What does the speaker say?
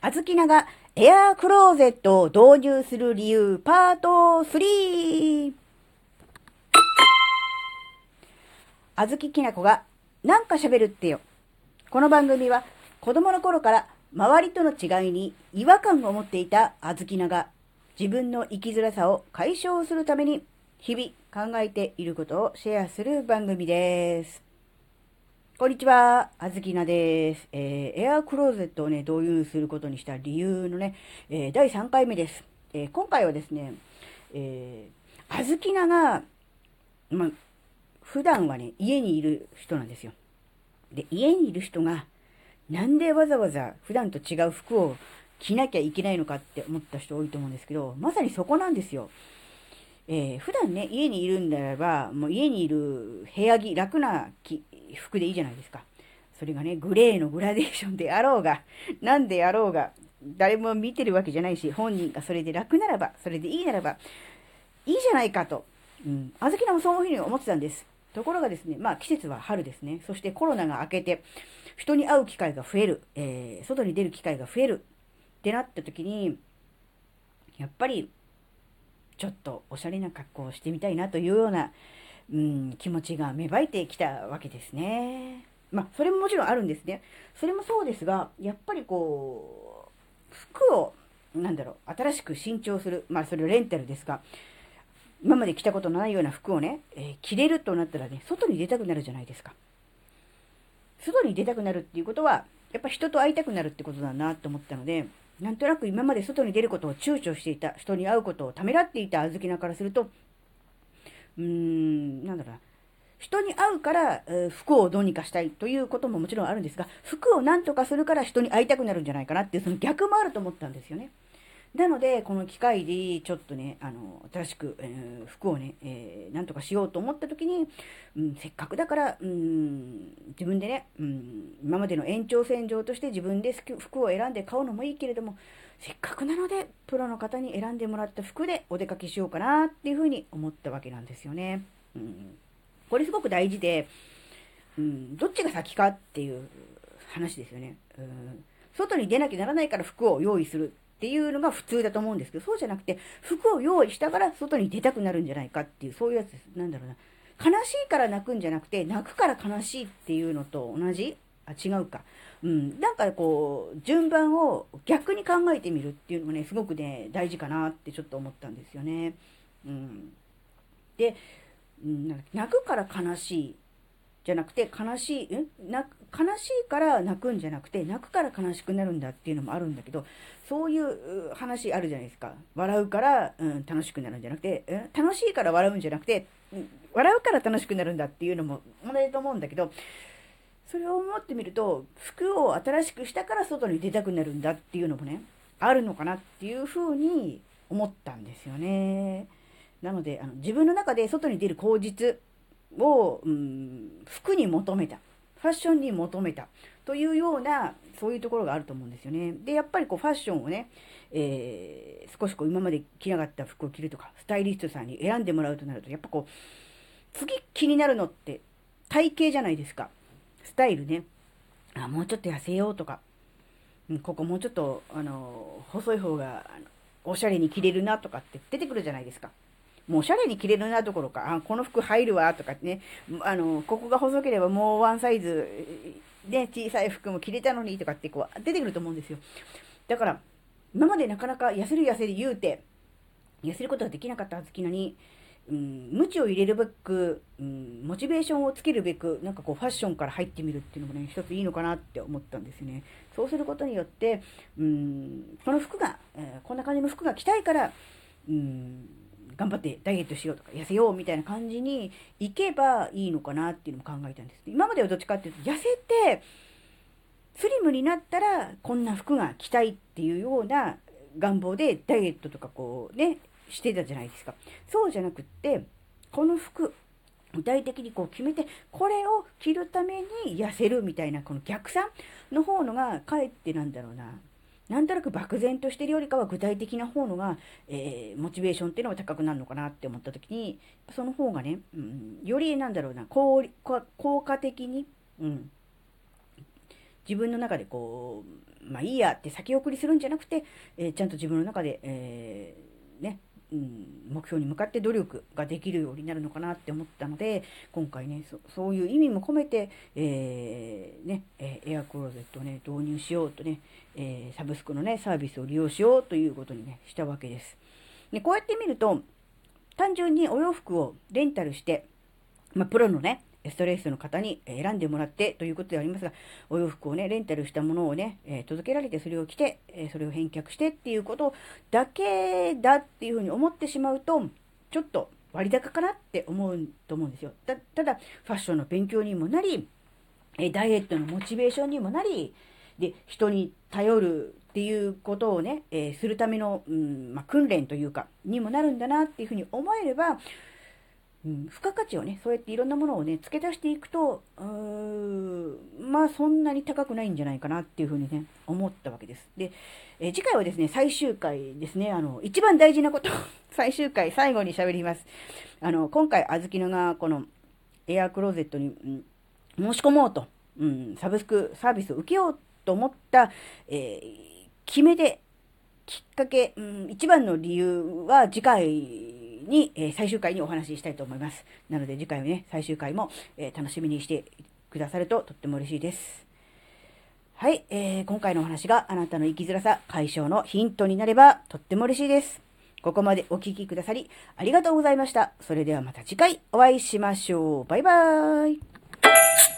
あずきながエアークローゼットを導入する理由パート3あずききなこがなんか喋るってよ。この番組は子供の頃から周りとの違いに違和感を持っていたあずきなが自分の生きづらさを解消するために日々考えていることをシェアする番組です。こんにちは、あずきなです。えー、エアークローゼットをね、導入することにした理由のね、えー、第3回目です。えー、今回はですね、えー、あずきなが、ま、普段はね、家にいる人なんですよ。で、家にいる人が、なんでわざわざ普段と違う服を着なきゃいけないのかって思った人多いと思うんですけど、まさにそこなんですよ。えー、普段ね、家にいるんであれば、もう家にいる部屋着、楽な服でいいじゃないですか。それがね、グレーのグラデーションであろうが、なんであろうが、誰も見てるわけじゃないし、本人がそれで楽ならば、それでいいならば、いいじゃないかと。うん。あずきなもそういうふうに思ってたんです。ところがですね、まあ季節は春ですね。そしてコロナが明けて、人に会う機会が増える、えー、外に出る機会が増えるってなった時に、やっぱり、ちょっとおしゃれな格好をしてみたいなというような、うん、気持ちが芽生えてきたわけですね。まあ、それももちろんあるんですね。それもそうですが、やっぱりこう、服を、なんだろう、新しく新調する。まあ、それレンタルですが、今まで着たことのないような服をね、えー、着れるとなったらね、外に出たくなるじゃないですか。外に出たくなるっていうことは、やっぱ人と会いたくなるってことだなと思ったので、なんとなく今まで外に出ることを躊躇していた、人に会うことをためらっていた小豆菜からすると、うーん、なんだろうな。人に会うから、えー、服をどうにかしたいということももちろんあるんですが、服をなんとかするから人に会いたくなるんじゃないかなっていう、その逆もあると思ったんですよね。なので、この機会で、ちょっとね、あの、新しく、えー、服をね、えー、なんとかしようと思った時に、うん、せっかくだから、うん、自分でね、うん、今までの延長線上として自分で服を選んで買うのもいいけれども、せっかくなので、プロの方に選んでもらった服でお出かけしようかなっていうふうに思ったわけなんですよね。うん、これすごく大事で、うん、どっちが先かっていう話ですよね。うん、外に出なきゃならないから服を用意するっていうのが普通だと思うんですけど、そうじゃなくて、服を用意したから外に出たくなるんじゃないかっていう、そういうやつです。なんだろうな。悲しいから泣くんじゃなくて、泣くから悲しいっていうのと同じ？あ、違うか。うん。なんかこう、順番を逆に考えてみるっていうのがね、すごくね、大事かなってちょっと思ったんですよね。うん。で、泣くから悲しいじゃなくて、悲しい、ん悲しいから泣くんじゃなくて、泣くから悲しくなるんだっていうのもあるんだけど、そういう話あるじゃないですか。笑うから、うん、楽しくなるんじゃなくて、うん、楽しいから笑うんじゃなくて、うん、笑うから楽しくなるんだっていうのも同じと思うんだけど、それを思ってみると、服を新しくしたから外に出たくなるんだっていうのもね、あるのかなっていうふうに思ったんですよね。なので、あの自分の中で外に出る口実、を、うん、服に求めた。ファッションに求めた。というような、そういうところがあると思うんですよね。で、やっぱりこうファッションをね、えー、少しこう今まで着なかった服を着るとか、スタイリストさんに選んでもらうとなると、やっぱこう、次気になるのって体型じゃないですか。スタイルね。あ、もうちょっと痩せようとか、うん、ここもうちょっと、あの、細い方が、おしゃれに着れるなとかって出てくるじゃないですか。もうおしゃれに着れるなどころか、あ、この服入るわとかね、あの、ここが細ければもうワンサイズ、ね、小さい服も着れたのにとかってこう出てくると思うんですよ。だから、今までなかなか痩せる痩せる言うて、痩せることができなかったはずきなに、うん、無知を入れるべく、うん、モチベーションをつけるべく、なんかこうファッションから入ってみるっていうのもね、一ついいのかなって思ったんですね。そうすることによって、うん、この服が、えー、こんな感じの服が着たいから、うん、頑張ってダイエットしようとか、痩せようみたいな感じに行けばいいのかなっていうのも考えたんです。今まではどっちかっていうと、痩せて、スリムになったら、こんな服が着たいっていうような願望でダイエットとかこうね、してたじゃないですか。そうじゃなくって、この服、具体的にこう決めて、これを着るために痩せるみたいな、この逆算の方のが、かえってなんだろうな、なんとなく漠然としてるよりかは具体的な方のが、えー、モチベーションっていうのが高くなるのかなって思った時に、その方がね、うん、よりなんだろうな、効果的に、うん、自分の中でこう、まあいいやって先送りするんじゃなくて、えー、ちゃんと自分の中で、えー、ね、うん、目標に向かって努力ができるようになるのかなって思ったので、今回ね、そういう意味も込めて、えー、ね、えエアクローゼットをね、導入しようとね、えサブスクのね、サービスを利用しようということにね、したわけです。で、こうやって見ると、単純にお洋服をレンタルして、まあ、プロのね、ストレースの方に選んでもらってということでありますが、お洋服をね、レンタルしたものをね、え届けられてそれを着て、えそれを返却してっていうことだけだっていうふうに思ってしまうと、ちょっと割高かなって思うと思うんですよ。たただ、ファッションの勉強にもなり、えダイエットのモチベーションにもなり、で、人に頼るっていうことをね、えー、するための、うんまあ、訓練というか、にもなるんだなっていうふうに思えれば、うん、付加価値をね、そうやっていろんなものをね、付け足していくと、うーまあそんなに高くないんじゃないかなっていうふうにね、思ったわけです。で、え、次回はですね、最終回ですね、あの、一番大事なこと、最終回、最後に喋ります。あの、今回、あずきのが、この、エアークローゼットに、うん、申し込もうと、うん、サブスクサービスを受けようと思った、えー、決め手、きっかけ、うん、一番の理由は次回に、えー、最終回にお話ししたいと思います。なので次回はね、最終回も、えー、楽しみにしてくださるととっても嬉しいです。はい、えー、今回のお話があなたの生きづらさ解消のヒントになればとっても嬉しいです。ここまでお聴きくださりありがとうございました。それではまた次回お会いしましょう。バイバーイ。